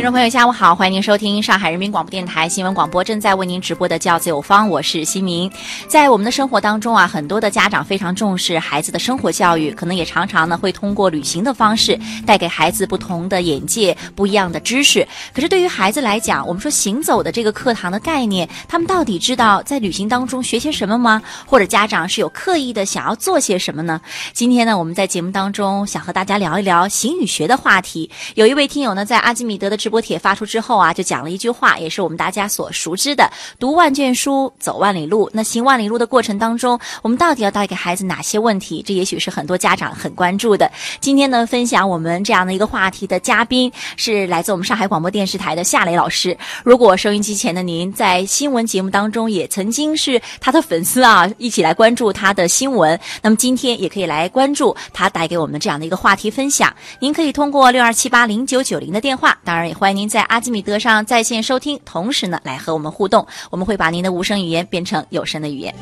听众朋友，下午好，欢迎您收听上海人民广播电台新闻广播正在为您直播的《教子有方》，我是新明。在我们的生活当中啊，很多的家长非常重视孩子的生活教育，可能也常常呢会通过旅行的方式带给孩子不同的眼界、不一样的知识。可是对于孩子来讲，我们说行走的这个课堂的概念，他们到底知道在旅行当中学些什么吗？或者家长是有刻意的想要做些什么呢？今天呢，我们在节目当中想和大家聊一聊行与学的话题。有一位听友呢，在阿基米德的直播帖发出之后啊，就讲了一句话，也是我们大家所熟知的：“读万卷书，走万里路。”那行万里路的过程当中，我们到底要带给孩子哪些问题？这也许是很多家长很关注的。今天呢，分享我们这样的一个话题的嘉宾是来自我们上海广播电视台的夏雷老师。如果收音机前的您在新闻节目当中也曾经是他的粉丝啊，一起来关注他的新闻，那么今天也可以来关注他带给我们这样的一个话题分享。您可以通过六二七八零九九零的电话，当然也欢迎您在阿基米德上在线收听，同时呢来和我们互动，我们会把您的无声语言变成有声的语言。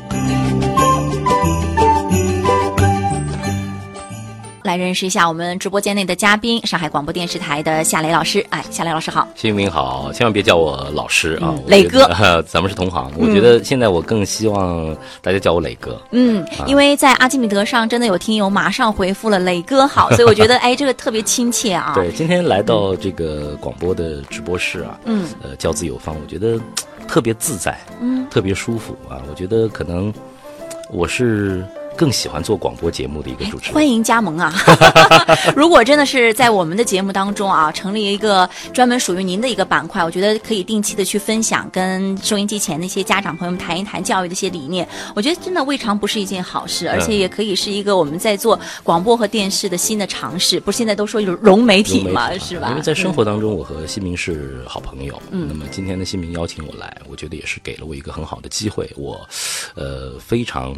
来认识一下我们直播间内的嘉宾，上海广播电视台的夏雷老师。哎，夏雷老师好，新明好，千万别叫我老师啊，嗯磊哥，咱们是同行。我觉得现在我更希望大家叫我磊哥。嗯，因为在阿基米德上真的有听友马上回复了磊哥好，所以我觉得哎，这个特别亲切啊。对，今天来到这个广播的直播室啊，嗯，呃，教子有方，我觉得特别自在，嗯，特别舒服啊。我觉得可能我是。更喜欢做广播节目的一个主持人，欢迎加盟啊！如果真的是在我们的节目当中啊，成立一个专门属于您的一个板块，我觉得可以定期的去分享，跟收音机前那些家长朋友们谈一谈教育的一些理念。我觉得真的未尝不是一件好事，而且也可以是一个我们在做广播和电视的新的尝试。不是现在都说有融媒体嘛，是吧？因为在生活当中，我和新明是好朋友。嗯，那么今天的新明邀请我来，我觉得也是给了我一个很好的机会。我，呃，非常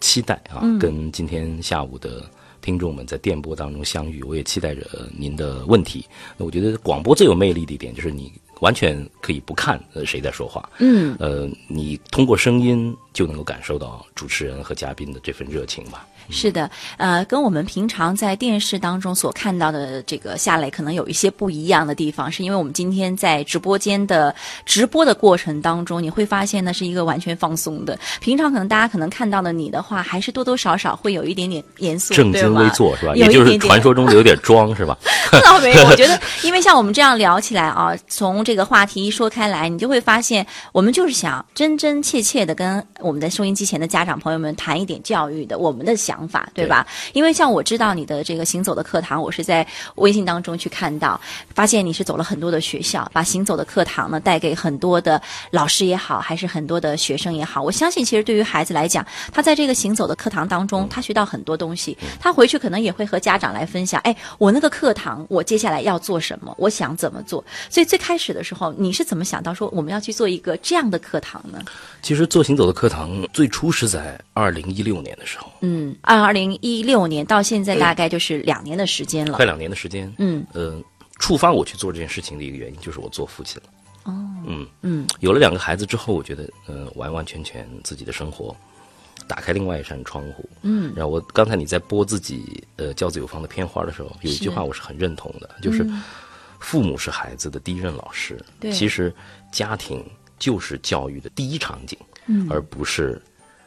期待啊。跟今天下午的听众们在电波当中相遇，我也期待着您的问题。那我觉得广播最有魅力的一点就是你完全可以不看呃谁在说话，嗯，呃，你通过声音就能够感受到主持人和嘉宾的这份热情吧。是的，呃，跟我们平常在电视当中所看到的这个夏磊可能有一些不一样的地方，是因为我们今天在直播间的直播的过程当中，你会发现呢是一个完全放松的。平常可能大家可能看到的你的话，还是多多少少会有一点点严肃，正襟危坐是吧？也就是传说中的有点装是吧？倒没有，我觉得，因为像我们这样聊起来啊，从这个话题一说开来，你就会发现，我们就是想真真切切的跟我们的收音机前的家长朋友们谈一点教育的，我们的想。想法对吧？因为像我知道你的这个行走的课堂，我是在微信当中去看到，发现你是走了很多的学校，把行走的课堂呢带给很多的老师也好，还是很多的学生也好。我相信，其实对于孩子来讲，他在这个行走的课堂当中，他学到很多东西，他回去可能也会和家长来分享。哎，我那个课堂，我接下来要做什么？我想怎么做？所以最开始的时候，你是怎么想到说我们要去做一个这样的课堂呢？其实做行走的课堂最初是在二零一六年的时候，嗯。二零一六年到现在大概就是两年的时间了，快两年的时间。嗯，呃，触发我去做这件事情的一个原因就是我做父亲了。哦，嗯嗯，有了两个孩子之后，我觉得，呃，完完全全自己的生活打开另外一扇窗户。嗯，然后我刚才你在播自己呃教子有方的片花的时候，有一句话我是很认同的，就是父母是孩子的第一任老师。对，其实家庭就是教育的第一场景，嗯，而不是。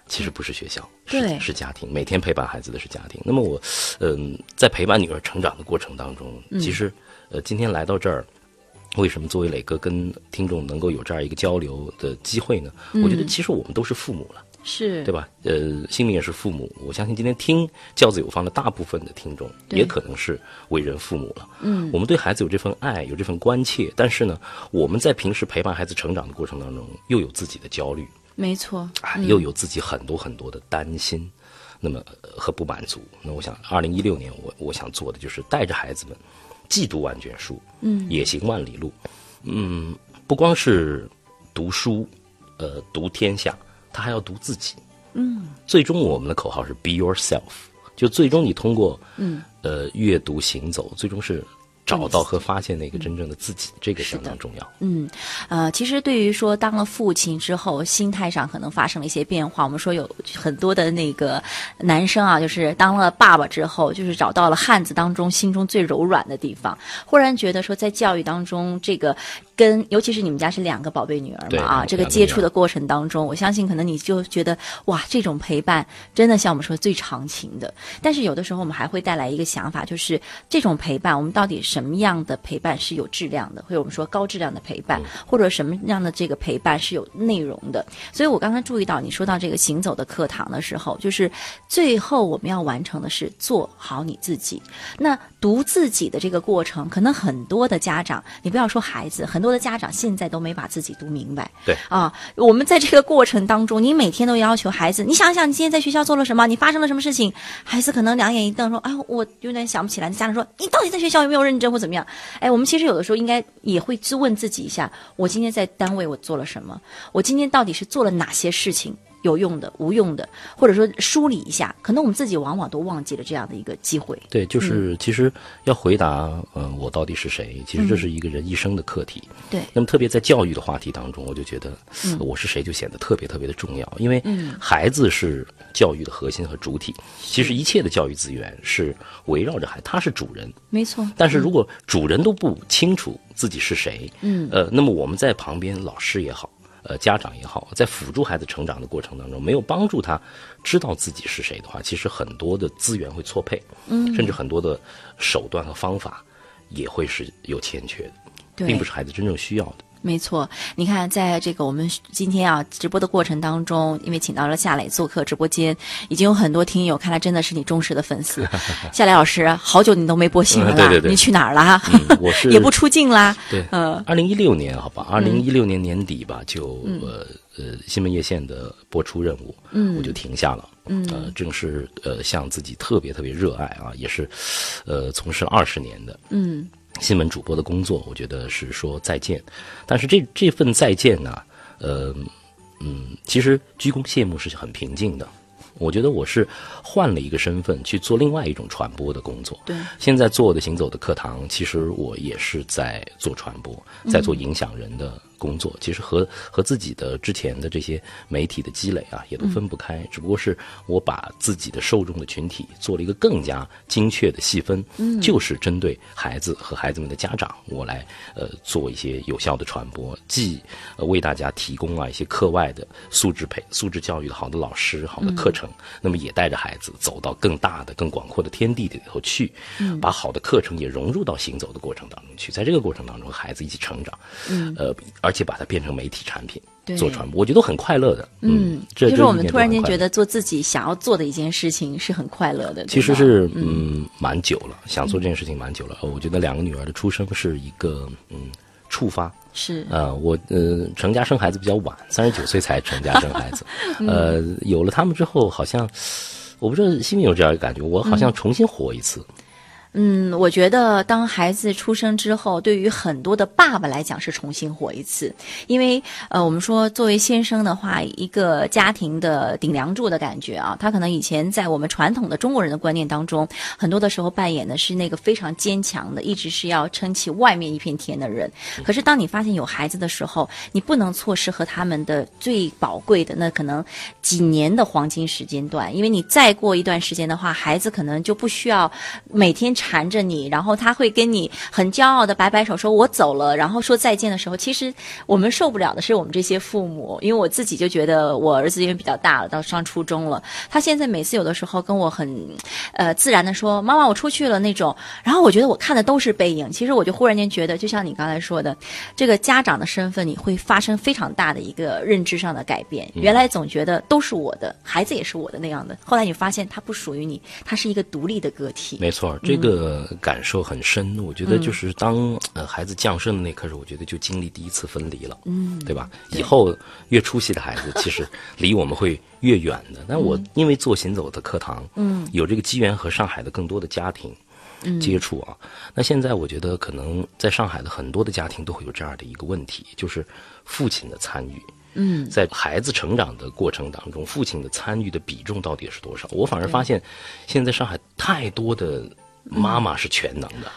其实不是学校，是是家庭。每天陪伴孩子的是家庭。那么我，嗯，在陪伴女儿成长的过程当中，其实，呃，今天来到这儿，为什么作为磊哥跟听众能够有这样一个交流的机会呢？我觉得其实我们都是父母了，是对吧？呃，心里也是父母。我相信今天听教子有方的大部分的听众，也可能是为人父母了。嗯，我们对孩子有这份爱，有这份关切，但是呢，我们在平时陪伴孩子成长的过程当中，又有自己的焦虑。没错，啊，又有自己很多很多的担心，那么和不满足。那我想，二零一六年我我想做的就是带着孩子们，既读万卷书，嗯，也行万里路，嗯，不光是读书，呃，读天下，他还要读自己，嗯，最终我们的口号是 Be yourself，就最终你通过，嗯，呃，阅读行走，最终是找到和发现那个真正的自己，这个相当重要。嗯，呃，其实对于说当了父亲之后，心态上可能发生了一些变化。我们说有很多的那个男生啊，就是当了爸爸之后，就是找到了汉子当中心中最柔软的地方，忽然觉得说在教育当中，这个跟尤其是你们家是两个宝贝女儿嘛啊，这个接触的过程当中，我相信可能你就觉得哇，这种陪伴真的像我们说最长情的。但是有的时候我们还会带来一个想法，就是这种陪伴，我们到底。什么样的陪伴是有质量的，或者我们说高质量的陪伴，或者什么样的这个陪伴是有内容的？所以我刚才注意到你说到这个行走的课堂的时候，就是最后我们要完成的是做好你自己。那读自己的这个过程，可能很多的家长，你不要说孩子，很多的家长现在都没把自己读明白。对啊，我们在这个过程当中，你每天都要求孩子，你想想你今天在学校做了什么，你发生了什么事情？孩子可能两眼一瞪说：“哎，我有点想不起来。”家长说：“你到底在学校有没有认真？”或怎么样？哎，我们其实有的时候应该也会自问自己一下：我今天在单位我做了什么？我今天到底是做了哪些事情？有用的、无用的，或者说梳理一下，可能我们自己往往都忘记了这样的一个机会。对，就是其实要回答，嗯，我到底是谁？其实这是一个人一生的课题。对。那么特别在教育的话题当中，我就觉得，我是谁就显得特别特别的重要，因为孩子是教育的核心和主体。其实一切的教育资源是围绕着孩，他是主人。没错。但是如果主人都不清楚自己是谁，嗯，呃，那么我们在旁边，老师也好。呃，家长也好，在辅助孩子成长的过程当中，没有帮助他知道自己是谁的话，其实很多的资源会错配，嗯，甚至很多的手段和方法也会是有欠缺的，并不是孩子真正需要的。没错，你看，在这个我们今天啊直播的过程当中，因为请到了夏磊做客直播间，已经有很多听友，看来真的是你忠实的粉丝。夏磊老师，好久你都没播新闻了，你去哪儿了？我是 也不出镜啦。对，嗯，二零一六年，好吧，二零一六年年底吧，就呃呃新闻夜线的播出任务，嗯，我就停下了，嗯，呃，正是呃向自己特别特别热爱啊，也是呃从事了二十年的，嗯。新闻主播的工作，我觉得是说再见，但是这这份再见呢，呃，嗯，其实鞠躬谢幕是很平静的。我觉得我是换了一个身份去做另外一种传播的工作。对，现在做的行走的课堂，其实我也是在做传播，在做影响人的。工作其实和和自己的之前的这些媒体的积累啊，也都分不开。只不过是我把自己的受众的群体做了一个更加精确的细分，嗯，就是针对孩子和孩子们的家长，我来呃做一些有效的传播，既为大家提供啊一些课外的素质培素质教育的好的老师、好的课程，那么也带着孩子走到更大的、更广阔的天地里头去，嗯，把好的课程也融入到行走的过程当中去，在这个过程当中和孩子一起成长，嗯，呃，而。且把它变成媒体产品做传播，我觉得很快乐的。嗯，这就是我们突然间觉得做自己想要做的一件事情是很快乐的。其实是嗯，蛮久了，想做这件事情蛮久了。我觉得两个女儿的出生是一个嗯触发。是呃，我呃成家生孩子比较晚，三十九岁才成家生孩子。呃，有了他们之后，好像我不知道心里有这样一个感觉，我好像重新活一次。嗯，我觉得当孩子出生之后，对于很多的爸爸来讲是重新活一次，因为呃，我们说作为先生的话，一个家庭的顶梁柱的感觉啊，他可能以前在我们传统的中国人的观念当中，很多的时候扮演的是那个非常坚强的，一直是要撑起外面一片天的人。可是当你发现有孩子的时候，你不能错失和他们的最宝贵的那可能几年的黄金时间段，因为你再过一段时间的话，孩子可能就不需要每天。缠着你，然后他会跟你很骄傲的摆摆手，说我走了，然后说再见的时候，其实我们受不了的是我们这些父母，因为我自己就觉得我儿子因为比较大了，到上初中了，他现在每次有的时候跟我很，呃，自然的说妈妈我出去了那种，然后我觉得我看的都是背影，其实我就忽然间觉得，就像你刚才说的，这个家长的身份你会发生非常大的一个认知上的改变，原来总觉得都是我的孩子也是我的那样的，后来你发现他不属于你，他是一个独立的个体，没错，这个。呃，感受很深。我觉得就是当呃孩子降生的那刻时，我觉得就经历第一次分离了，嗯，对吧？以后越出息的孩子，其实离我们会越远的。但我因为做行走的课堂，嗯，有这个机缘和上海的更多的家庭接触啊。那现在我觉得可能在上海的很多的家庭都会有这样的一个问题，就是父亲的参与。嗯，在孩子成长的过程当中，父亲的参与的比重到底是多少？我反而发现，现在上海太多的妈妈是全能的，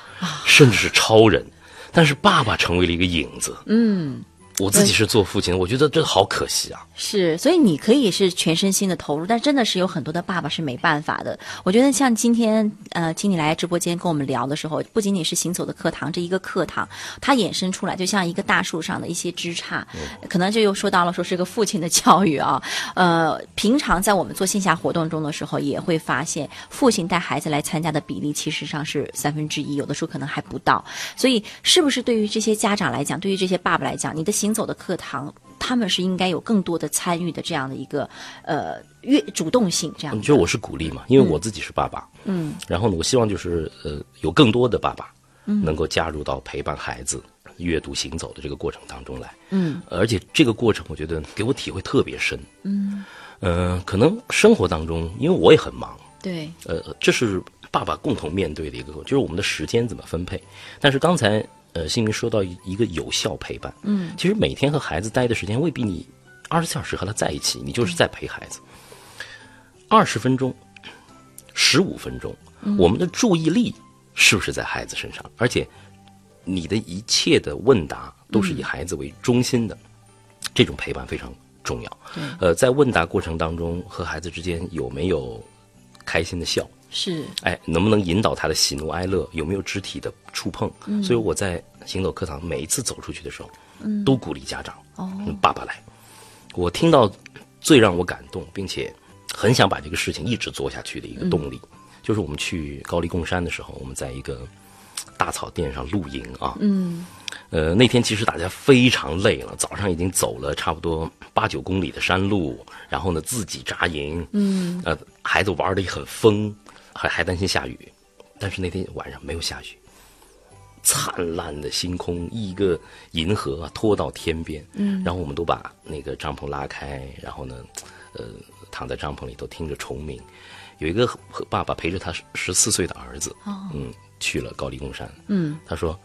甚至是超人，但是爸爸成为了一个影子。嗯，我自己是做父亲的，我觉得这好可惜啊。是，所以你可以是全身心的投入，但真的是有很多的爸爸是没办法的。我觉得像今天呃，请你来直播间跟我们聊的时候，不仅仅是行走的课堂这一个课堂，它衍生出来就像一个大树上的一些枝杈，可能就又说到了说是个父亲的教育啊。呃，平常在我们做线下活动中的时候，也会发现父亲带孩子来参加的比例其实上是三分之一，有的时候可能还不到。所以，是不是对于这些家长来讲，对于这些爸爸来讲，你的行走的课堂？他们是应该有更多的参与的这样的一个呃越主动性这样。你觉得我是鼓励嘛？因为我自己是爸爸，嗯，然后呢，我希望就是呃有更多的爸爸，能够加入到陪伴孩子阅读行走的这个过程当中来，嗯，而且这个过程我觉得给我体会特别深，嗯，呃，可能生活当中，因为我也很忙，对，呃，这是爸爸共同面对的一个，就是我们的时间怎么分配。但是刚才。呃，新民说到一个有效陪伴，嗯，其实每天和孩子待的时间未必你二十四小时和他在一起，你就是在陪孩子。二十分钟、十五分钟，我们的注意力是不是在孩子身上？而且你的一切的问答都是以孩子为中心的，这种陪伴非常重要。呃，在问答过程当中，和孩子之间有没有开心的笑？是，哎，能不能引导他的喜怒哀乐？有没有肢体的触碰？嗯，所以我在行走课堂每一次走出去的时候，嗯，都鼓励家长，哦，爸爸来。我听到最让我感动，并且很想把这个事情一直做下去的一个动力，就是我们去高黎贡山的时候，我们在一个大草甸上露营啊，嗯，呃，那天其实大家非常累了，早上已经走了差不多八九公里的山路，然后呢自己扎营，嗯，呃，孩子玩的也很疯。还还担心下雨，但是那天晚上没有下雨，灿烂的星空，一个银河拖到天边，嗯，然后我们都把那个帐篷拉开，然后呢，呃，躺在帐篷里头听着虫鸣，有一个爸爸陪着他十四岁的儿子，哦，嗯，去了高黎贡山，嗯，他说，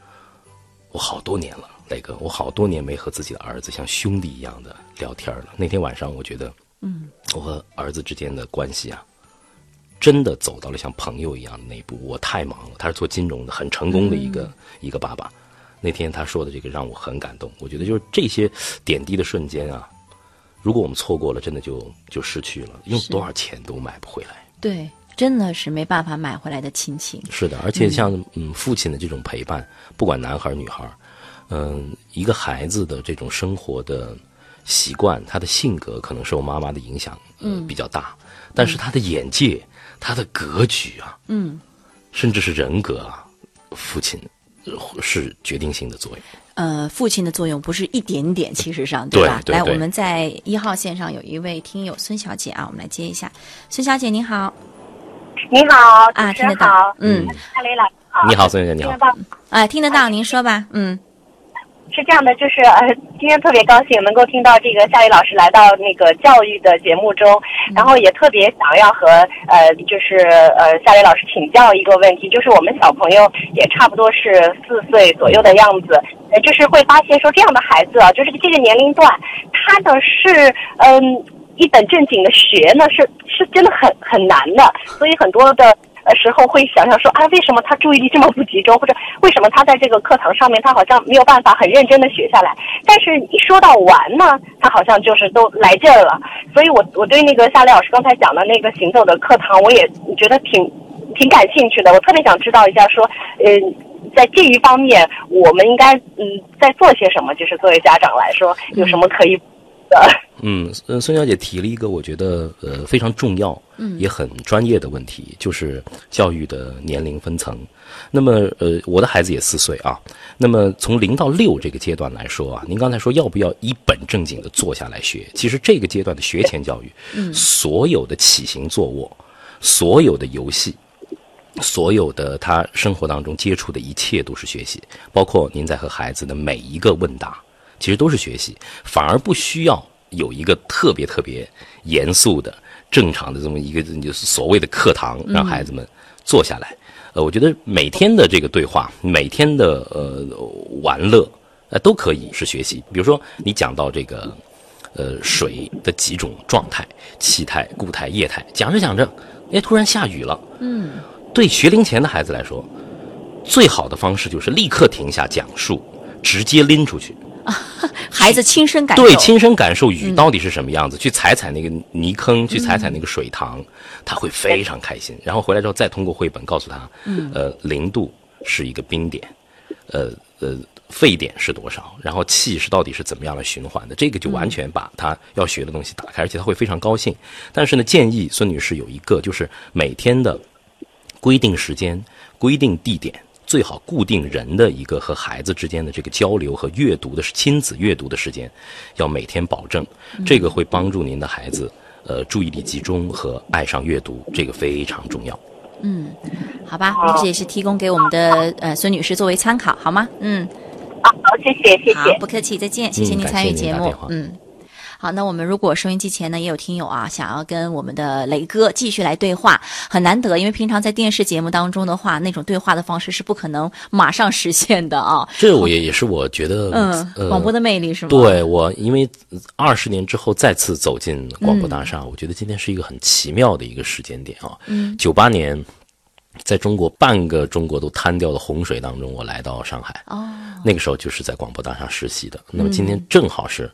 我好多年了，磊哥，我好多年没和自己的儿子像兄弟一样的聊天了。那天晚上，我觉得，嗯，我和儿子之间的关系啊。真的走到了像朋友一样的那一步，我太忙了。他是做金融的，很成功的一个一个爸爸。那天他说的这个让我很感动。我觉得就是这些点滴的瞬间啊，如果我们错过了，真的就就失去了，用多少钱都买不回来。对，真的是没办法买回来的亲情。是的，而且像嗯父亲的这种陪伴，不管男孩女孩，嗯，一个孩子的这种生活的习惯，他的性格可能受妈妈的影响嗯比较大，但是他的眼界。他的格局啊，嗯，甚至是人格啊，父亲是决定性的作用。呃，父亲的作用不是一点点，其实上对吧？来，我们在一号线上有一位听友孙小姐啊，我们来接一下。孙小姐您好，你好啊，听得到？嗯，夏雷老师好，你好，孙小姐你好，哎，听得到，您说吧，嗯。是这样的，就是呃，今天特别高兴能够听到这个夏雨老师来到那个教育的节目中，然后也特别想要和呃，就是呃夏雨老师请教一个问题，就是我们小朋友也差不多是四岁左右的样子，呃，就是会发现说这样的孩子啊，就是这个年龄段，他呢是嗯一本正经的学呢，是是真的很很难的，所以很多的。时候会想想说啊，为什么他注意力这么不集中，或者为什么他在这个课堂上面他好像没有办法很认真的学下来？但是一说到玩呢，他好像就是都来劲儿了。所以我我对那个夏雷老师刚才讲的那个行走的课堂，我也觉得挺挺感兴趣的。我特别想知道一下，说嗯，在这一方面，我们应该嗯在做些什么？就是作为家长来说，有什么可以的？嗯，孙小姐提了一个我觉得呃非常重要，嗯，也很专业的问题，就是教育的年龄分层。那么呃，我的孩子也四岁啊。那么从零到六这个阶段来说啊，您刚才说要不要一本正经的坐下来学？其实这个阶段的学前教育，嗯，所有的起行坐卧，所有的游戏，所有的他生活当中接触的一切都是学习，包括您在和孩子的每一个问答，其实都是学习，反而不需要。有一个特别特别严肃的、正常的这么一个就是所谓的课堂，让孩子们坐下来。呃，我觉得每天的这个对话，每天的呃玩乐，呃都可以是学习。比如说，你讲到这个呃水的几种状态：气态、固态、液态。讲着讲着，哎，突然下雨了。嗯。对学龄前的孩子来说，最好的方式就是立刻停下讲述，直接拎出去。孩子亲身感受，对，亲身感受雨到底是什么样子，去踩踩那个泥坑，去踩踩那个水塘，他会非常开心。然后回来之后，再通过绘本告诉他，呃，零度是一个冰点，呃呃，沸点是多少，然后气是到底是怎么样来循环的，这个就完全把他要学的东西打开，而且他会非常高兴。但是呢，建议孙女士有一个，就是每天的规定时间、规定地点。最好固定人的一个和孩子之间的这个交流和阅读的是亲子阅读的时间，要每天保证，这个会帮助您的孩子呃注意力集中和爱上阅读，这个非常重要。嗯，好吧，这也是提供给我们的呃孙女士作为参考，好吗？嗯，好，谢谢，谢谢，不客气，再见，谢谢您参与节目，嗯。好，那我们如果收音机前呢也有听友啊，想要跟我们的雷哥继续来对话，很难得，因为平常在电视节目当中的话，那种对话的方式是不可能马上实现的啊。这我也也是我觉得，嗯，广播的魅力是吗？对我，因为二十年之后再次走进广播大厦，我觉得今天是一个很奇妙的一个时间点啊。嗯，九八年，在中国半个中国都瘫掉的洪水当中，我来到上海，哦，那个时候就是在广播大厦实习的。那么今天正好是。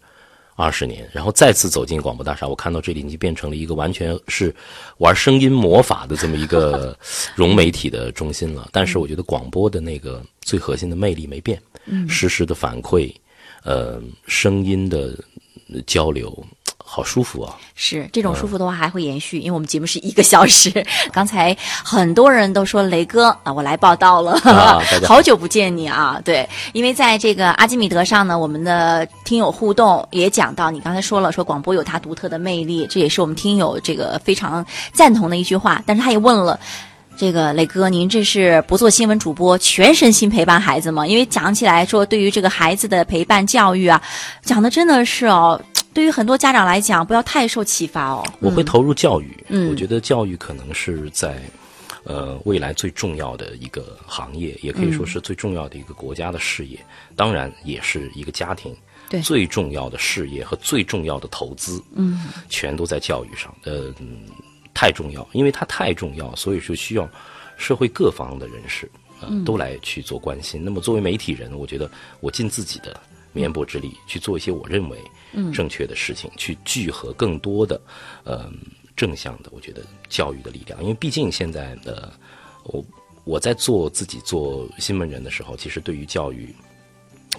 二十年，然后再次走进广播大厦，我看到这里已经变成了一个完全是玩声音魔法的这么一个 融媒体的中心了。但是我觉得广播的那个最核心的魅力没变，实时的反馈，呃，声音的交流。好舒服啊！是这种舒服的话还会延续，因为我们节目是一个小时。刚才很多人都说雷哥啊，我来报道了，好久不见你啊！对，因为在这个阿基米德上呢，我们的听友互动也讲到，你刚才说了，说广播有它独特的魅力，这也是我们听友这个非常赞同的一句话。但是他也问了，这个雷哥，您这是不做新闻主播，全身心陪伴孩子吗？因为讲起来说，对于这个孩子的陪伴教育啊，讲的真的是哦。对于很多家长来讲，不要太受启发哦。我会投入教育，嗯我觉得教育可能是在，呃，未来最重要的一个行业，也可以说是最重要的一个国家的事业。当然，也是一个家庭最重要的事业和最重要的投资。嗯，全都在教育上，呃，太重要，因为它太重要，所以说需要社会各方的人士呃都来去做关心。那么，作为媒体人，我觉得我尽自己的绵薄之力去做一些我认为。正确的事情去聚合更多的，呃，正向的，我觉得教育的力量。因为毕竟现在的我，我在做自己做新闻人的时候，其实对于教育，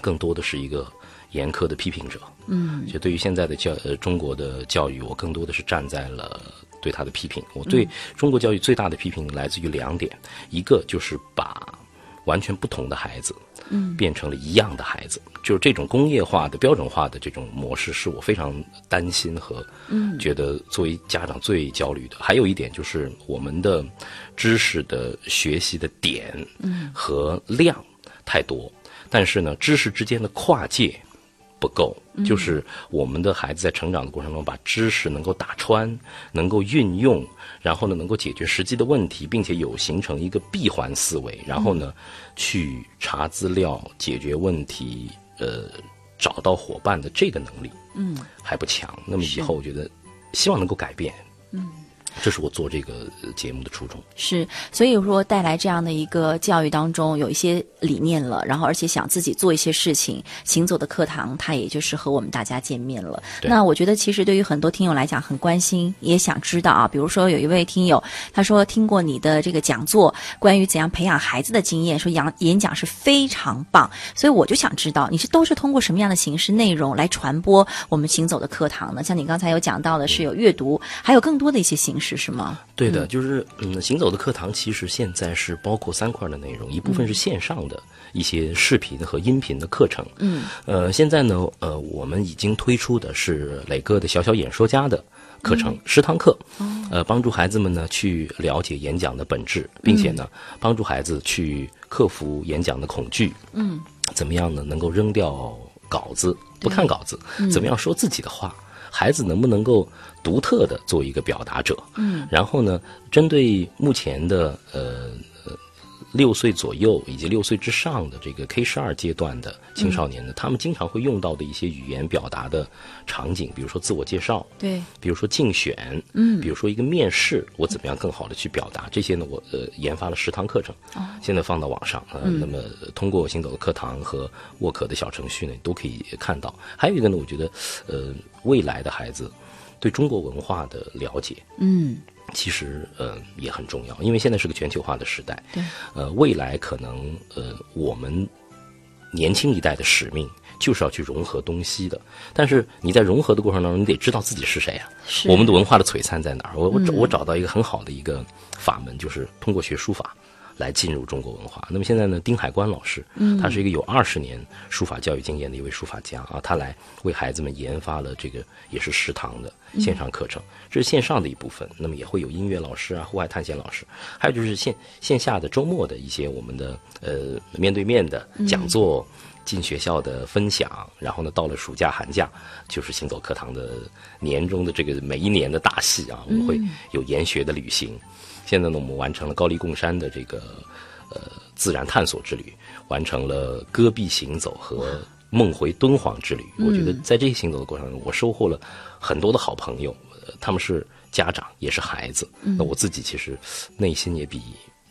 更多的是一个严苛的批评者。嗯，就对于现在的教呃中国的教育，我更多的是站在了对他的批评。我对中国教育最大的批评来自于两点，一个就是把完全不同的孩子。嗯，变成了一样的孩子，就是这种工业化的标准化的这种模式，是我非常担心和嗯，觉得作为家长最焦虑的。还有一点就是我们的知识的学习的点嗯和量太多，但是呢，知识之间的跨界。不够，就是我们的孩子在成长的过程中，把知识能够打穿，能够运用，然后呢，能够解决实际的问题，并且有形成一个闭环思维，然后呢，去查资料、解决问题，呃，找到伙伴的这个能力，嗯，还不强。那么以后，我觉得希望能够改变，嗯。这是我做这个节目的初衷。是，所以说带来这样的一个教育当中有一些理念了，然后而且想自己做一些事情，行走的课堂，它也就是和我们大家见面了。那我觉得其实对于很多听友来讲很关心，也想知道啊。比如说有一位听友，他说听过你的这个讲座，关于怎样培养孩子的经验，说演演讲是非常棒。所以我就想知道，你是都是通过什么样的形式内容来传播我们行走的课堂呢？像你刚才有讲到的是有阅读，还有更多的一些形式。是什么？对的，就是嗯，行走的课堂其实现在是包括三块的内容，一部分是线上的一些视频和音频的课程，嗯，呃，现在呢，呃，我们已经推出的是磊哥的小小演说家的课程十堂课，呃，帮助孩子们呢去了解演讲的本质，并且呢，帮助孩子去克服演讲的恐惧，嗯，怎么样呢？能够扔掉稿子，不看稿子，怎么样说自己的话？孩子能不能够独特的做一个表达者？嗯，然后呢，针对目前的呃六岁左右以及六岁之上的这个 K 十二阶段的青少年呢，他们经常会用到的一些语言表达的场景，比如说自我介绍，对，比如说竞选，嗯比如说一个面试，我怎么样更好的去表达这些呢？我呃研发了十堂课程，哦现在放到网上，呃，嗯那么通过行走的课堂和沃可的小程序呢，都可以看到。还有一个呢，我觉得，呃，未来的孩子对中国文化的了解，嗯，其实呃也很重要，因为现在是个全球化的时代，对，呃，未来可能呃我们年轻一代的使命就是要去融合东西的，但是你在融合的过程当中，你得知道自己是谁啊。是我们的文化的璀璨在哪儿？我我找我找到一个很好的一个法门，就是通过学书法。来进入中国文化。那么现在呢，丁海关老师，嗯，他是一个有二十年书法教育经验的一位书法家啊，他来为孩子们研发了这个也是食堂的线上课程，这是线上的一部分。那么也会有音乐老师啊、户外探险老师，还有就是线线下的周末的一些我们的呃面对面的讲座。进学校的分享，然后呢，到了暑假寒假，就是行走课堂的年终的这个每一年的大戏啊，我们会有研学的旅行。现在呢，我们完成了高黎贡山的这个呃自然探索之旅，完成了戈壁行走和梦回敦煌之旅。我觉得在这些行走的过程中，我收获了很多的好朋友，呃他们是家长也是孩子。那我自己其实内心也比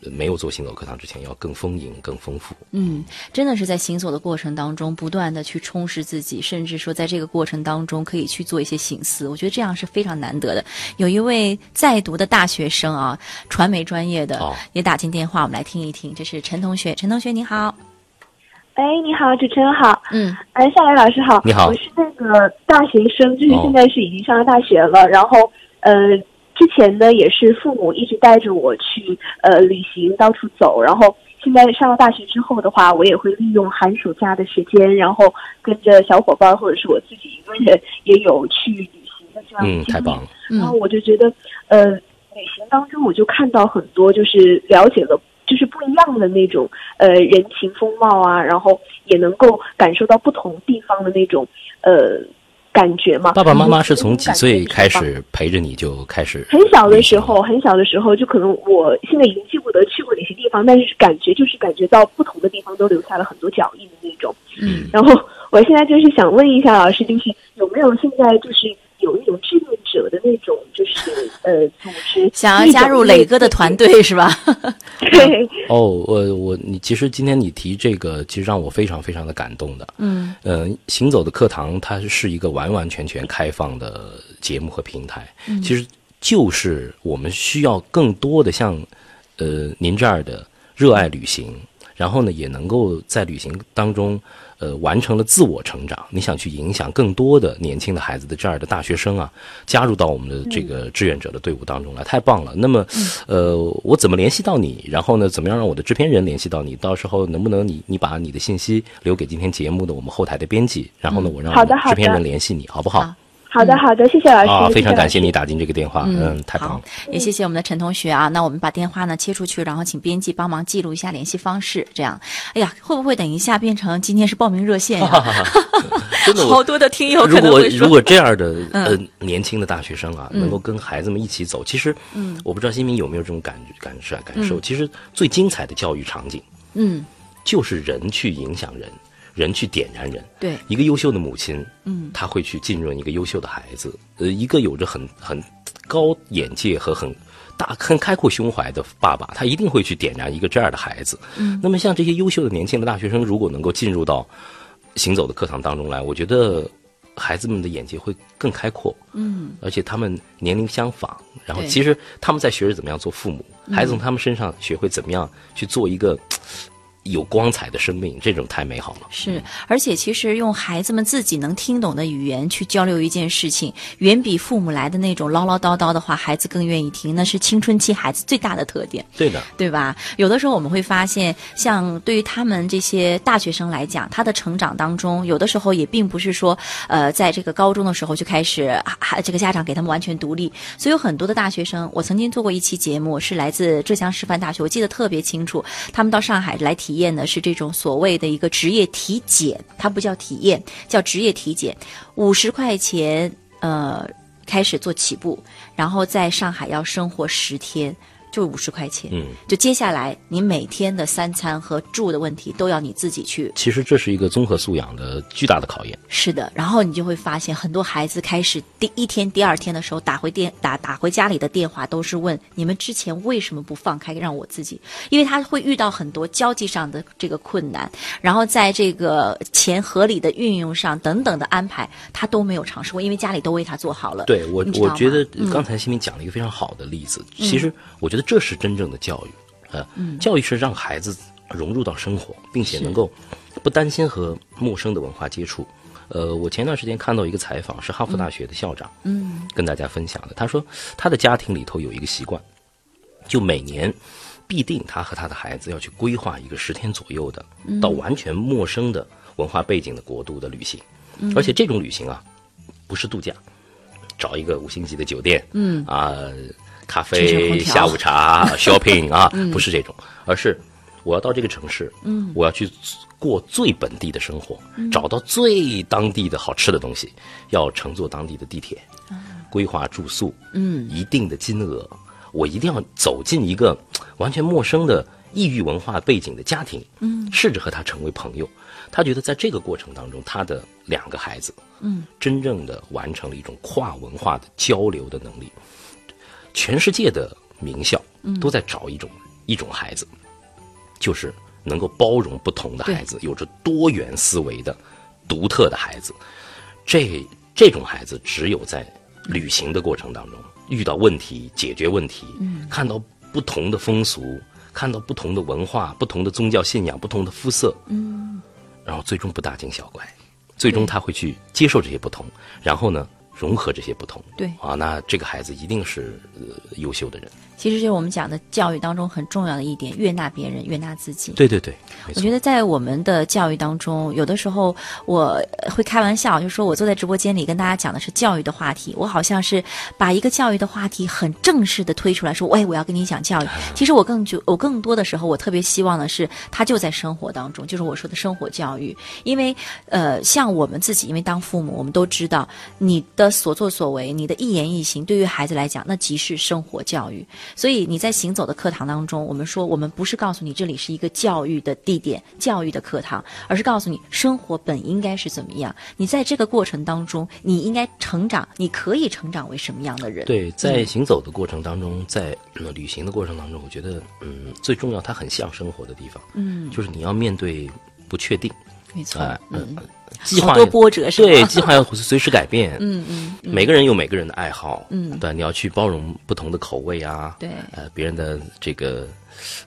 没有做行走课堂之前要更丰盈、更丰富。嗯，真的是在行走的过程当中，不断的去充实自己，甚至说在这个过程当中可以去做一些醒思。我觉得这样是非常难得的。有一位在读的大学生啊，传媒专业的、哦也打进电话，我们来听一听。这是陈同学，陈同学你好，哎，你好，主持人好。嗯，哎，夏雷老师好。你好我是那个大学生，就是哦现在是已经上了大学了。然后，呃，之前呢也是父母一直带着我去呃旅行，到处走。然后现在上了大学之后的话，我也会利用寒暑假的时间，然后跟着小伙伴或者是我自己一个人也有去旅行的这样经历。太棒了。然后我就觉得，呃，旅行当中我就看到很多，就是了解了，就是不一样的那种呃人情风貌啊，然后也能够感受到不同地方的那种呃感觉嘛。爸爸妈妈是从几岁开？始陪着你就开始？很小的时候，很小的时候，就可能我现在已经记不得去过哪些地方，但是感觉就是感觉到不同的地方都留下了很多脚印的那种。嗯，然后我现在就是想问一下老师，就是有没有现在就是有一种志愿者的那种，就是呃组织，想要加入磊哥的团队是吧？对，哦，我我你其实今天你提这个，其实让我非常非常的感动的。嗯呃，行走的课堂它是一个完完全全开放的节目和平台，其实就是我们需要更多的像呃您这样的热爱旅行，然后呢也能够在旅行当中呃完成了自我成长。你想去影响更多的年轻的孩子的这样的大学生啊，加入到我们的这个志愿者的队伍当中来，太棒了。那么呃，我怎么联系到你？然后呢，怎么样让我的制片人联系到你？到时候能不能你你把你的信息留给今天节目的我们后台的编辑，然后呢，我让制片人联系你，好不好？好好的好的，谢谢老师，啊，非常感谢谢你打进这个电话，嗯，太棒也谢谢我们的陈同学啊。那我们把电话呢切出去，然后请编辑帮忙记录一下联系方式，这样。哎呀，会不会等一下变成今天是报名热线呀、真的，好多的听友可如果能会说，如果这样的 呃嗯年轻的大学生啊，能够跟孩子们一起走，其实，嗯。我不知道新民有没有这种感感受感受。其实最精彩的教育场景嗯，就是人去影响人，人去点燃人。对，一个优秀的母亲，嗯，她会去浸润一个优秀的孩子，呃，一个有着很很高眼界和很大很开阔胸怀的爸爸，他一定会去点燃一个这样的孩子。嗯，那么像这些优秀的年轻的大学生，如果能够进入到行走的课堂当中来，我觉得孩子们的眼界会更开阔。嗯，而且他们年龄相仿，然后其实他们在学着怎么样做父母，孩子从他们身上学会怎么样去做一个有光彩的生命，这种太美好了。是，而且其实用孩子们自己能听懂的语言去交流一件事情，远比父母来的那种唠唠叨叨的话，孩子更愿意听。那是青春期孩子最大的特点。对的，对吧？有的时候我们会发现，像对于他们这些大学生来讲，他的成长当中，有的时候也并不是说，呃，在这个高中的时候就开始，啊啊这个家长给他们完全独立。所以有很多的大学生，我曾经做过一期节目，是来自浙江师范大学，我记得特别清楚，他们到上海来验的是这种所谓的一个职业体检，它不叫体验，叫职业体检，五十块钱，呃。开始做起步，然后在上海要生活十天，就五十块钱，嗯，就接下来你每天的三餐和住的问题都要你自己去。其实这是一个综合素养的巨大的考验。是的，然后你就会发现，很多孩子开始第一天、第二天的时候打回电打打回家里的电话，都是问你们之前为什么不放开让我自己？因为他会遇到很多交际上的这个困难，然后在这个钱合理的运用上等等的安排，他都没有尝试过，因为家里都为他做好了。对我我觉得嗯刚才新民讲了一个非常好的例子。其实我觉得这是真正的教育，呃，教育是让孩子融入到生活，并且能够不担心和陌生的文化接触。呃，我前段时间看到一个采访，是哈佛大学的校长，嗯，跟大家分享的。他说他的家庭里头有一个习惯，就每年必定他和他的孩子要去规划一个十天左右的到完全陌生的文化背景的国度的旅行，而且这种旅行啊，不是度假，找一个五星级的酒店，嗯。啊，咖啡、下午茶、shopping 啊，不是这种，而是我要到这个城市，嗯。我要去过最本地的生活，找到最当地的好吃的东西，要乘坐当地的地铁，规划住宿，嗯，一定的金额，我一定要走进一个完全陌生的异域文化背景的家庭，嗯，试着和他成为朋友。他觉得在这个过程当中，他的两个孩子，嗯，真正的完成了一种跨文化的交流的能力。全世界的名校都在找一种、一种孩子，就是能够包容不同的孩子，有着多元思维的独特的孩子。这这种孩子只有在旅行的过程当中遇到问题、解决问题，看到不同的风俗，看到不同的文化、不同的宗教信仰、不同的肤色，嗯，然后最终不大惊小怪，最终他会去接受这些不同，然后呢，融合这些不同。对啊，那这个孩子一定是呃优秀的人。其实就是我们讲的教育当中很重要的一点，悦纳别人，悦纳自己。对对对，我觉。得在我们的教育当中，有的时候我会开玩笑，就说我坐在直播间里跟大家讲的是教育的话题，我好像是把一个教育的话题很正式的推出来说，喂，我要跟你讲教育。其实我更觉，我更多的时候，我特别希望的是，他就在生活当中，就是我说的生活教育。因为呃，像我们自己，因为当父母，我们都知道你的所作所为，你的一言一行，对于孩子来讲，那即是生活教育。所以你在行走的课堂当中，我们说，我们不是告诉你这里是一个教育的地点、教育的课堂，而是告诉你生活本应该是怎么样。你在这个过程当中，你应该成长，你可以成长为什么样的人？对，在行走的过程当中，在、呃、旅行的过程当中，我觉得，嗯，最重要，它很像生活的地方，嗯，就是你要面对不确定，没错，哎、嗯，呃计划好多波折是吧？对，计划要随时改变，嗯嗯嗯。每个人有每个人的爱好，嗯。对，你要去包容不同的口味啊，对。呃，别人的这个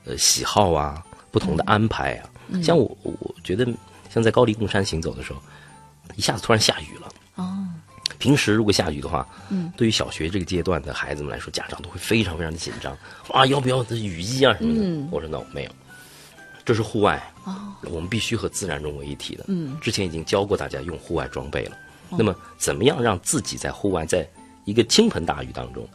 呃喜好啊，不同的安排啊，嗯。像我，我觉得像在高黎贡山行走的时候，一下子突然下雨了。哦，平时如果下雨的话，嗯，对于小学这个阶段的孩子们来说，家长都会非常非常的紧张。啊，要不要雨衣啊什么的？嗯。我说 no，没有，这是户外，哦，我们必须和自然融为一体的。嗯，哦之前已经教过大家用户外装备了。那么，怎么样让自己在户外，在一个倾盆大雨当中，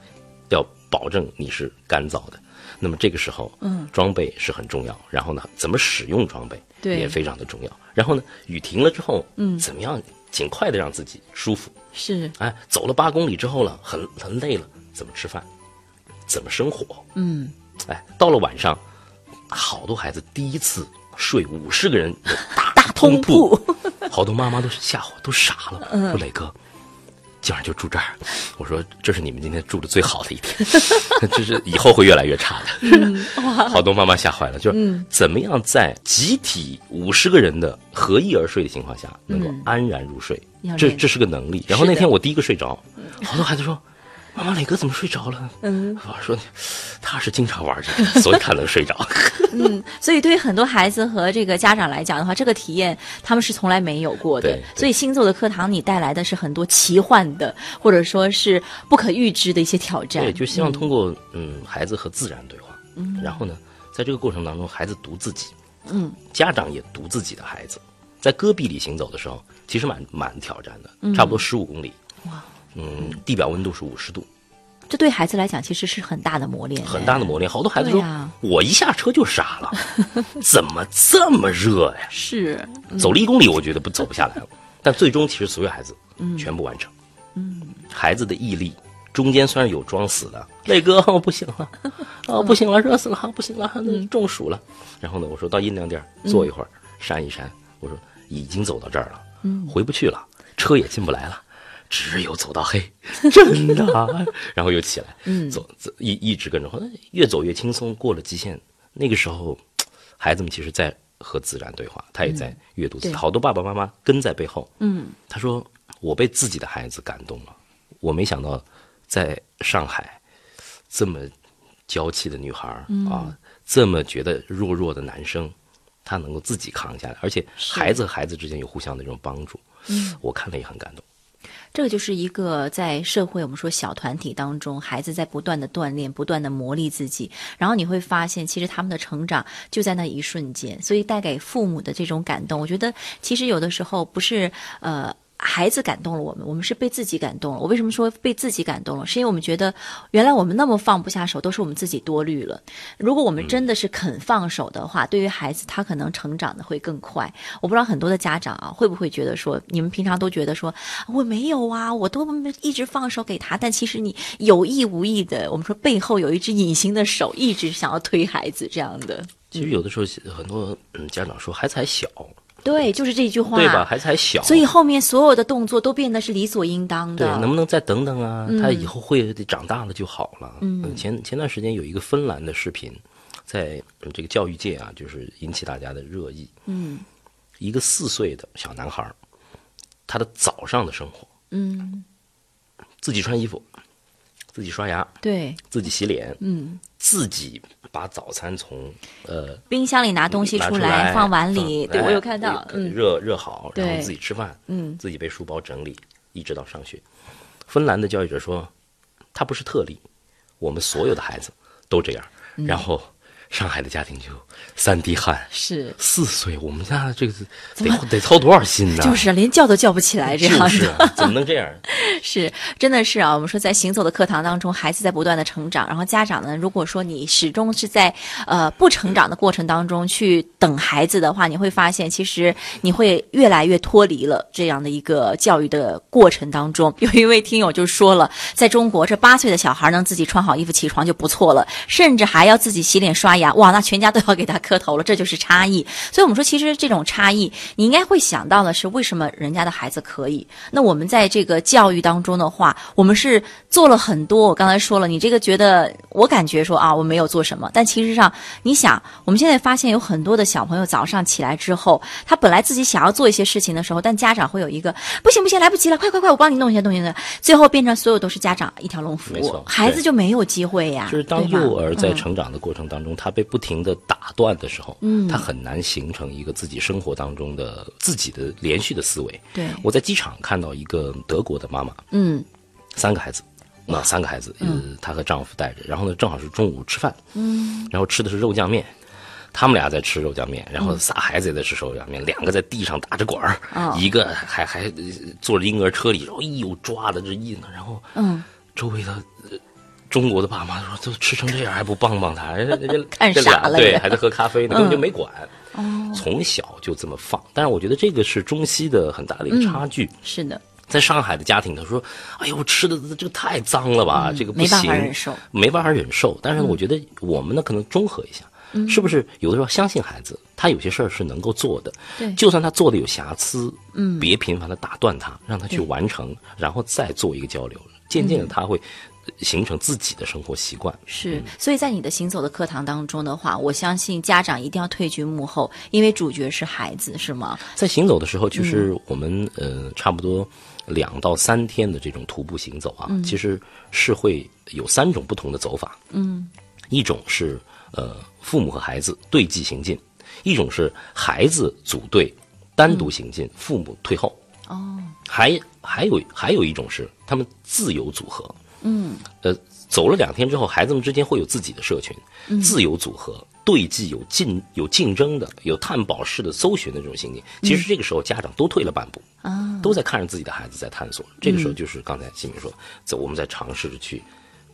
要保证你是干燥的？那么这个时候，嗯，装备是很重要。然后呢，怎么使用装备对也非常的重要。然后呢，雨停了之后，嗯怎么样尽快的让自己舒服？是，哎，走了八公里之后了，很很累了，怎么吃饭？怎么生火？嗯，哎，到了晚上，好多孩子第一次睡五十个人有大大通铺，好多妈妈都吓唬，都傻了。嗯说磊哥，今晚就住这儿。我说这是你们今天住的最好的一天，这是以后会越来越差的。嗯好多妈妈吓坏了，就是怎么样在集体五十个人的合意而睡的情况下，能够安然入睡这这是个能力。然后那天我第一个睡着，好多孩子说。妈妈，磊哥怎么睡着了？嗯，我说他是经常玩这个，所以他能睡着。嗯所以对于很多孩子和这个家长来讲的话，这个体验他们是从来没有过的对。对所以星座的课堂你带来的是很多奇幻的，或者说是不可预知的一些挑战。对，就希望通过嗯孩子和自然对话，嗯，然后呢，在这个过程当中，孩子读自己，嗯，家长也读自己的孩子，在戈壁里行走的时候，其实蛮蛮挑战的，差不多十五公里，哇，嗯，地表温度是五十度，这对孩子来讲其实是很大的磨练，很大的磨练。好多孩子说，我一下车就傻了，怎么这么热呀？是，走了一公里，我觉得不走不下来了。但最终，其实所有孩子全部完成。嗯，孩子的毅力、中间虽然有装死的，磊哥，我不行了，啊，不行了，热死了，不行了，那中暑了。然后呢，我说到阴凉地儿坐一会儿，扇一扇。我说已经走到这儿了，回不去了，车也进不来了，只有走到黑，真的。然后又起来，走走一一直跟着，越走越轻松。过了极限，那个时候，孩子们其实在和自然对话，他也在阅读。好多爸爸妈妈跟在背后。嗯，他说我被自己的孩子感动了，我没想到。在上海，这么娇气的女孩啊，这么觉得弱弱的男生，他能够自己扛下来，而且孩子和孩子之间有互相的这种帮助，嗯，我看了也很感动。这个就是一个在社会我们说小团体当中，孩子在不断的锻炼、不断的磨砺自己，然后你会发现，其实他们的成长就在那一瞬间，所以带给父母的这种感动，我觉得其实有的时候不是呃。孩子感动了我们，我们是被自己感动了。我为什么说被自己感动了？是因为我们觉得，原来我们那么放不下手，都是我们自己多虑了。如果我们真的是肯放手的话，对于孩子，他可能成长的会更快。我不知道很多的家长啊，会不会觉得说，你们平常都觉得说，我没有啊，我都一直放手给他，但其实你有意无意的，我们说背后有一只隐形的手，一直想要推孩子这样的。其实有的时候，很多家长说，孩子还小。对，就是这句话，对吧？孩子还小，所以后面所有的动作都变得是理所应当的。对，能不能再等等啊？他以后会长大了就好了。嗯，前前段时间有一个芬兰的视频，在这个教育界啊，就是引起大家的热议。嗯，一个四岁的小男孩，他的早上的生活，嗯，自己穿衣服，自己刷牙，对，自己洗脸，嗯。自己把早餐从呃冰箱里拿东西出来放碗里，对我有看到，热热好，然后自己吃饭，嗯，自己背书包整理，一直到上学。芬兰的教育者说，他不是特例，我们所有的孩子都这样。然后。上海的家庭就三滴汗，是四岁，我们家这个得得操多少心呢？就是连叫都叫不起来，这样是怎么能这样？是真的是啊，我们说在行走的课堂当中，孩子在不断的成长，然后家长呢，如果说你始终是在呃不成长的过程当中去等孩子的话，你会发现其实你会越来越脱离了这样的一个教育的过程当中。有一位听友就说了，在中国这八岁的小孩能自己穿好衣服起床就不错了，甚至还要自己洗脸刷。呀，哇，那全家都要给他磕头了，这就是差异。所以，我们说，其实这种差异，你应该会想到的是，为什么人家的孩子可以？那我们在这个教育当中的话，我们是做了很多。我刚才说了，你这个觉得，我感觉说啊，我没有做什么。但其实上，你想，我们现在发现有很多的小朋友早上起来之后，他本来自己想要做一些事情的时候，但家长会有一个不行不行，来不及了，快快快，我帮你弄一些东西的，最后变成所有都是家长一条龙服务，孩子就没有机会呀。就是当幼儿在成长的过程当中，他。他被不停的打断的时候，嗯，他很难形成一个自己生活当中的自己的连续的思维。对，我在机场看到一个德国的妈妈，嗯，三个孩子，那三个孩子，嗯，她和丈夫带着，然后呢，正好是中午吃饭，嗯，然后吃的是肉酱面，他们俩在吃肉酱面，然后仨孩子也在吃肉酱面，两个在地上打着滚儿，一个还还坐着婴儿车里，然后哎呦抓的这硬，然后嗯，周围的。中国的爸妈说：“都吃成这样还不帮帮他？看傻了。”对，还在喝咖啡呢，根本就没管。从小就这么放。但是我觉得这个是中西的很大的一个差距。是的，在上海的家庭，他说：“哎呦，吃的这个太脏了吧，这个不行，没办法忍受，没办法忍受。”但是我觉得我们呢，可能综合一下，是不是有的时候相信孩子，他有些事儿是能够做的。对，就算他做的有瑕疵，嗯，别频繁的打断他，让他去完成，然后再做一个交流，渐渐的他会。形成自己的生活习惯是，所以在你的行走的课堂当中的话，我相信家长一定要退居幕后，因为主角是孩子，是吗？在行走的时候，其实我们呃差不多两到三天的这种徒步行走啊，其实是会有三种不同的走法。嗯，一种是呃父母和孩子对继行进，一种是孩子组队单独行进，父母退后。哦，还还有还有一种是他们自由组合。嗯，呃，走了两天之后，孩子们之间会有自己的社群，自由组合、对既、有竞、有竞争的、有探宝式的搜寻的这种心境。其实这个时候，家长都退了半步，啊，都在看着自己的孩子在探索。这个时候，就是刚才新明说，走我们在尝试着去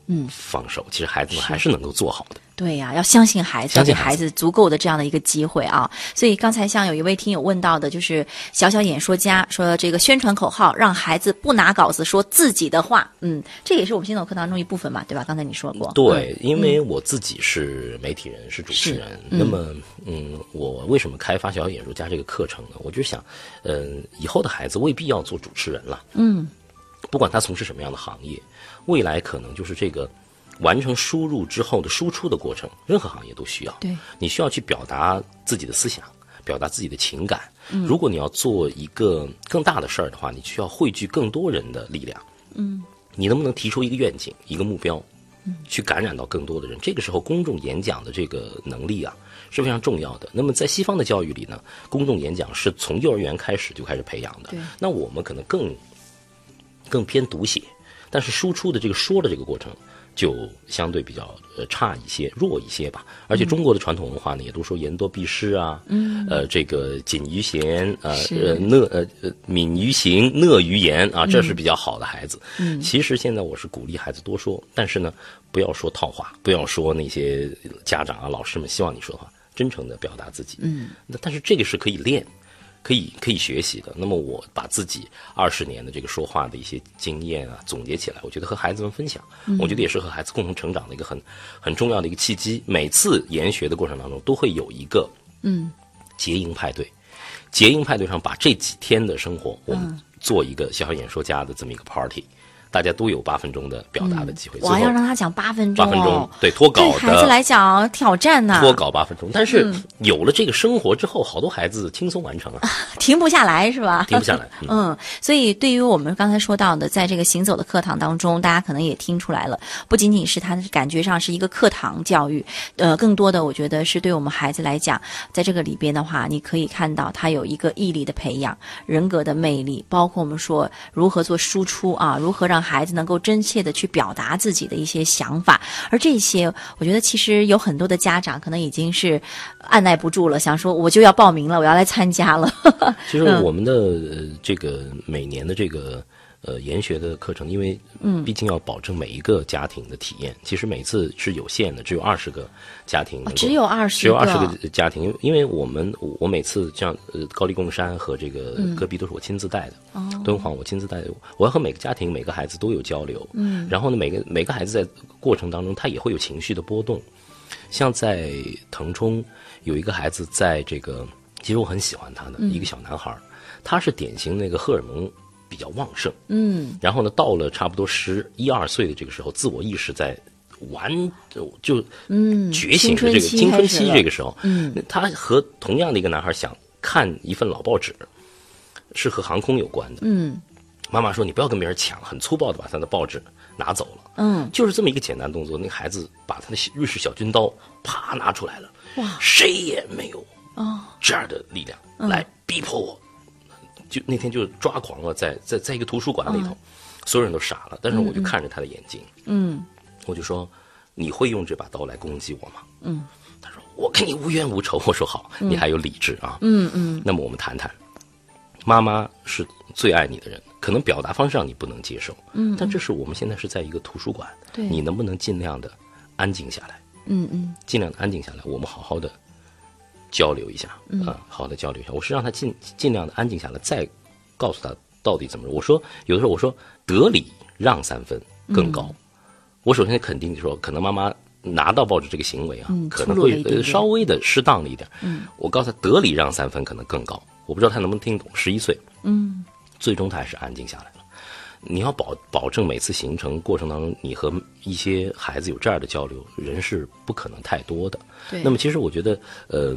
嗯。放手，其实孩子们还是能够做好的。对呀、要相信孩子，要给相信孩孩子。足够的这样的一个机会啊。所以刚才像有一位听友问到的，就是小小演说家说这个宣传口号，让孩子不拿稿子说自己的话，嗯，这也是我们新走课堂中一部分嘛，对吧？刚才你说过，对，因为我自己是媒体人，是主持人，那么，嗯，我为什么开发小小演说家这个课程呢？我就想，嗯、以后的孩子未必要做主持人了，嗯，不管他从事什么样的行业，未来可能就是这个完成输入之后的输出的过程，任何行业都需要。对，你需要去表达自己的思想，表达自己的情感。如果你要做一个更大的事儿的话，你需要汇聚更多人的力量。嗯，你能不能提出一个愿景、一个目标，去感染到更多的人？这个时候，公众演讲的这个能力啊是非常重要的。那么在西方的教育里呢，公众演讲是从幼儿园开始就开始培养的对。那我们可能更更偏读写，但是输出的这个说的这个过程就相对比较呃差一些、弱一些吧。而且中国的传统文化呢，也都说言多必失啊，嗯，呃，这个谨于言，呃呃讷呃呃敏于行，讷于言啊，这是比较好的孩子。嗯，其实现在我是鼓励孩子多说，但是呢，不要说套话，不要说那些家长啊、老师们希望你说的话，真诚的表达自己。嗯，那但是这个是可以练。可以可以学习的。那么我把自己二十年的这个说话的一些经验啊总结起来，我觉得和孩子们分享，我觉得也是和孩子共同成长的一个很很重要的一个契机。每次研学的过程当中，都会有一个嗯结营派对，结营派对上把这几天的生活，我们做一个小小演说家的这么一个 party，大家都有八分钟的表达的机会。哇，最后要让他讲八分钟、哦，八分钟，对脱稿对孩子来讲挑战呐、脱稿八分钟，但是有了这个生活之后，好多孩子轻松完成了，停不下来是吧？停不下来。嗯 嗯，所以对于我们刚才说到的，在这个行走的课堂当中，大家可能也听出来了，不仅仅是他的感觉上是一个课堂教育，呃，更多的我觉得是对我们孩子来讲，在这个里边的话，你可以看到他有一个毅力的培养、人格的魅力，包括我们说如何做输出啊，如何让孩子能够真切的去表达自己的一些想法，而这些，我觉得其实有很多的家长可能已经是按耐不住了，想说我就要报名了，我要来参加了。其实我们的、呃这个每年的这个呃研学的课程，因为嗯，毕竟要保证每一个家庭的体验，其实每次是有限的，只有二十个家庭能够、只有二十只有二十个个家庭，因为因为我们我我每次像呃高丽贡山和这个嗯。戈壁都是我亲自带的，敦煌我亲自带的，我要和每个家庭每个孩子都有交流，嗯，然后呢每个每个孩子在过程当中他也会有情绪的波动，像在腾冲有一个孩子，在这个其实我很喜欢他的、一个小男孩儿，他是典型那个荷尔蒙比较旺盛，嗯，然后呢，到了差不多十一二岁的这个时候，自我意识在完就就嗯觉醒的这个青青春春期这个时候，嗯，他和同样的一个男孩想看一份老报纸，是和航空有关的，嗯。妈妈说你不要跟别人抢，很粗暴的把他的报纸拿走了。嗯，就是这么一个简单动作，那个孩子把他的小瑞士小军刀啪拿出来了，哇。谁也没有啊，这样的力量来逼迫我。就那天就抓狂了，在在在一个图书馆里头，所有人都傻了，但是我就看着他的眼睛，嗯。我就说：“你会用这把刀来攻击我吗？”嗯，他说：“我跟你无冤无仇。”我说：“好，你还有理智啊。”嗯嗯。那么我们谈谈，妈妈是最爱你的人，可能表达方式让你不能接受，嗯但这是我们现在是在一个图书馆，对。你能不能尽量的安静下来，嗯嗯。尽量的安静下来，我们好好的交流一下，嗯啊，好好的交流一下。我是让他尽尽量的安静下来，再告诉他到底怎么。我说有的时候我说得理让三分更高，嗯我首先肯定说，可能妈妈。拿到报纸这个行为啊，嗯可能会稍微的适当了一点。嗯，我告诉他得理让三分可能更高，我不知道他能不能听懂。十一岁，嗯最终他还是安静下来了。你要保保证每次行程过程当中，你和一些孩子有这样的交流，人是不可能太多的。对那么其实我觉得，呃，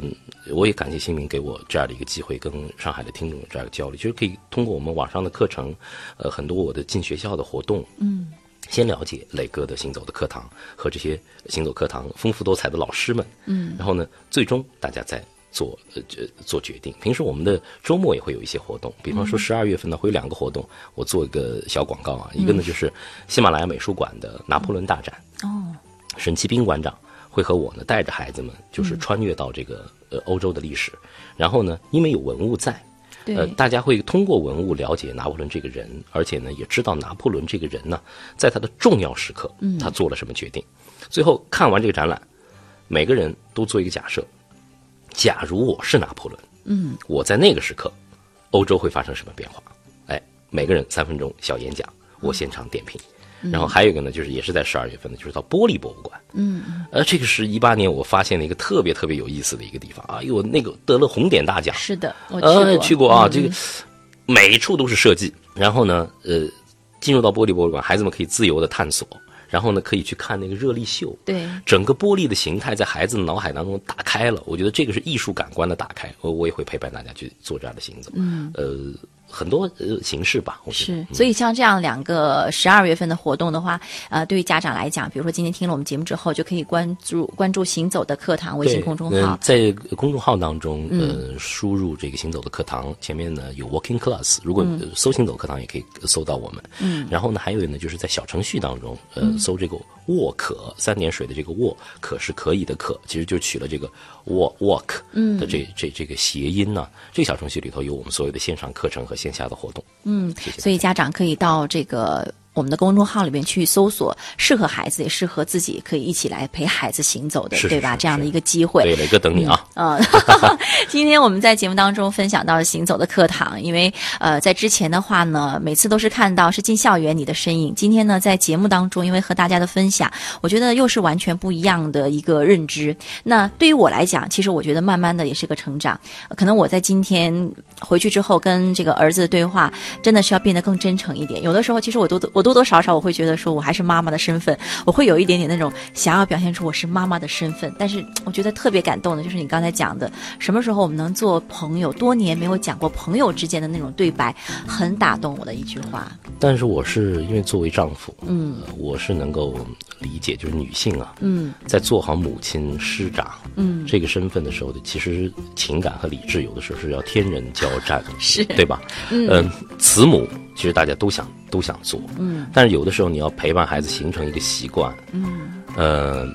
我也感谢新民给我这样的一个机会，跟上海的听众有这样的交流。其实可以通过我们网上的课程，呃，很多我的进学校的活动，嗯先了解磊哥的行走的课堂和这些行走课堂丰富多彩的老师们，嗯，然后呢，最终大家再做呃这做决定。平时我们的周末也会有一些活动，比方说十二月份呢会有两个活动，我做一个小广告啊，一个呢就是喜马拉雅美术馆的拿破仑大展，哦。沈其斌馆长会和我呢带着孩子们，就是穿越到这个呃欧洲的历史，然后呢，因为有文物在，对呃，大家会通过文物了解拿破仑这个人，而且呢，也知道拿破仑这个人呢，在他的重要时刻，嗯。他做了什么决定。最后看完这个展览，每个人都做一个假设：假如我是拿破仑，嗯，我在那个时刻，欧洲会发生什么变化？哎，每个人三分钟小演讲，我现场点评。然后还有一个呢，就是也是在十二月份的，就是到玻璃博物馆。嗯，呃，这个是一八年我发现了一个特别特别有意思的一个地方啊，因为我那个得了红点大奖，是的，我去过，呃，去过啊，嗯这个每一处都是设计。然后呢，呃，进入到玻璃博物馆，孩子们可以自由的探索，然后呢，可以去看那个热力秀。对，整个玻璃的形态在孩子的脑海当中打开了，我觉得这个是艺术感官的打开。我我也会陪伴大家去做这样的行走。嗯，呃，很多呃形式吧，我觉得是，所以像这样两个十二月份的活动的话，呃，对于家长来讲，比如说今天听了我们节目之后，就可以关注关注行走的课堂微信公众嗯号。在公众号当中，呃，输入这个行走的课堂，前面呢有 Walking Class，如果呃搜行走课堂也可以搜到我们。嗯，然后呢，还有呢，就是在小程序当中，呃，搜这个沃可三点水的这个沃，可是可以的可，其实就取了这个 walk walk 的这这这个谐音呢。这个小程序里头有我们所有的线上课程和线下的活动。嗯谢谢，所以家长可以到这个我们的公众号里面去搜索适合孩子也适合自己，可以一起来陪孩子行走的，是是对吧？这样的一个机会。对，磊哥等你啊。嗯，今天我们在节目当中分享到了行走的课堂，因为呃，在之前的话呢，每次都是看到是进校园你的身影。今天呢，在节目当中，因为和大家的分享，我觉得又是完全不一样的一个认知。那对于我来讲，其实我觉得慢慢的也是个成长。可能我在今天回去之后跟这个儿子的对话，真的是要变得更真诚一点。有的时候，其实我都我多多少少我会觉得说我还是妈妈的身份，我会有一点点那种想要表现出我是妈妈的身份。但是我觉得特别感动的就是你刚才讲的，什么时候我们能做朋友？多年没有讲过朋友之间的那种对白，很打动我的一句话。但是我是因为作为丈夫，嗯呃我是能够理解，就是女性啊，嗯在做好母亲、师长，嗯，这个身份的时候，其实情感和理智有的时候是要天人交战，是对吧？嗯、慈母其实大家都想都想做，嗯，但是有的时候你要陪伴孩子形成一个习惯，嗯，呃，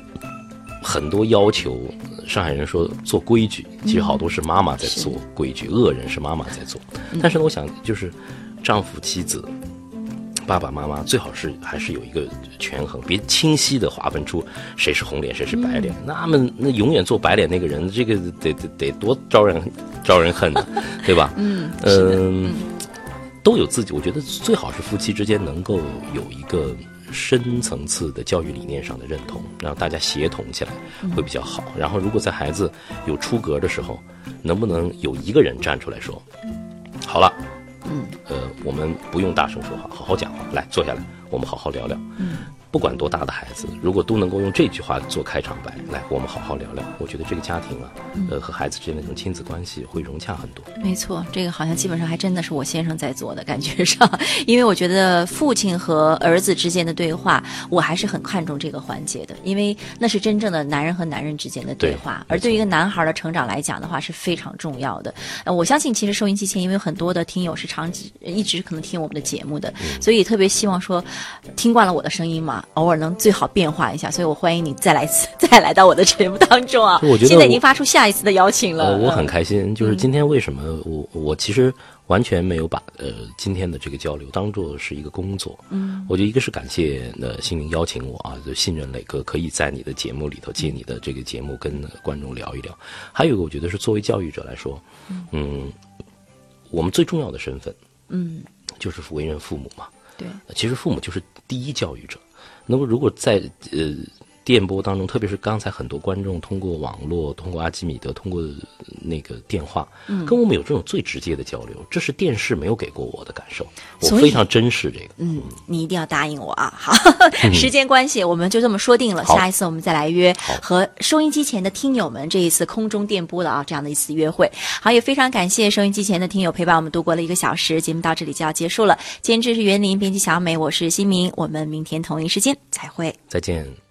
很多要求，上海人说做规矩，其实好多是妈妈在做规矩，恶人是妈妈在做。但是呢，我想就是丈夫妻子。爸爸妈妈最好是还是有一个权衡，别清晰的划分出谁是红脸，谁是白脸。那么那永远做白脸那个人，这个得得得多招人招人恨呢，对吧？嗯，嗯，都有自己，我觉得最好是夫妻之间能够有一个深层次的教育理念上的认同，让大家协同起来会比较好。然后，如果在孩子有出格的时候，能不能有一个人站出来说：“好了，嗯，呃，我们不用大声说话，好好讲话，来坐下来，我们好好聊聊。”嗯，不管多大的孩子，如果都能够用这句话做开场白，来，我们好好聊聊，我觉得这个家庭啊，呃，和孩子之间的这种亲子关系会融洽很多。没错，这个好像基本上还真的是我先生在做的感觉上，因为我觉得父亲和儿子之间的对话，我还是很看重这个环节的，因为那是真正的男人和男人之间的对话，对而对于一个男孩的成长来讲的话是非常重要的。呃，我相信其实收音机前，因为很多的听友是长期一直可能听我们的节目的，所以特别希望说，听惯了我的声音嘛，偶尔能最好变化一下，所以我欢迎你再来一次，再来到我的节目当中啊！我觉得现在已经发出下一次的邀请了，呃，我很嗯开心，就是今天为什么我我其实完全没有把呃今天的这个交流当做是一个工作，嗯，我觉得一个是感谢呃心灵邀请我啊，就信任磊哥可以在你的节目里头借你的这个节目跟呃观众聊一聊，还有一个我觉得是作为教育者来说，嗯，我们最重要的身份嗯，就是为人父母嘛，对。其实父母就是第一教育者。那么如果在呃电波当中，特别是刚才很多观众通过网络、通过阿基米德、通过呃那个电话，嗯跟我们有这种最直接的交流，这是电视没有给过我的感受，我非常珍视这个。嗯，你一定要答应我啊！好，时间关系，我们就这么说定了。下一次我们再来约和收音机前的听友们这一次空中电波的啊这样的一次约会。好，也非常感谢收音机前的听友陪伴我们度过了一个小时，节目到这里就要结束了。监制是袁林，编辑小美，我是新明，我们明天同一时间再会。再见。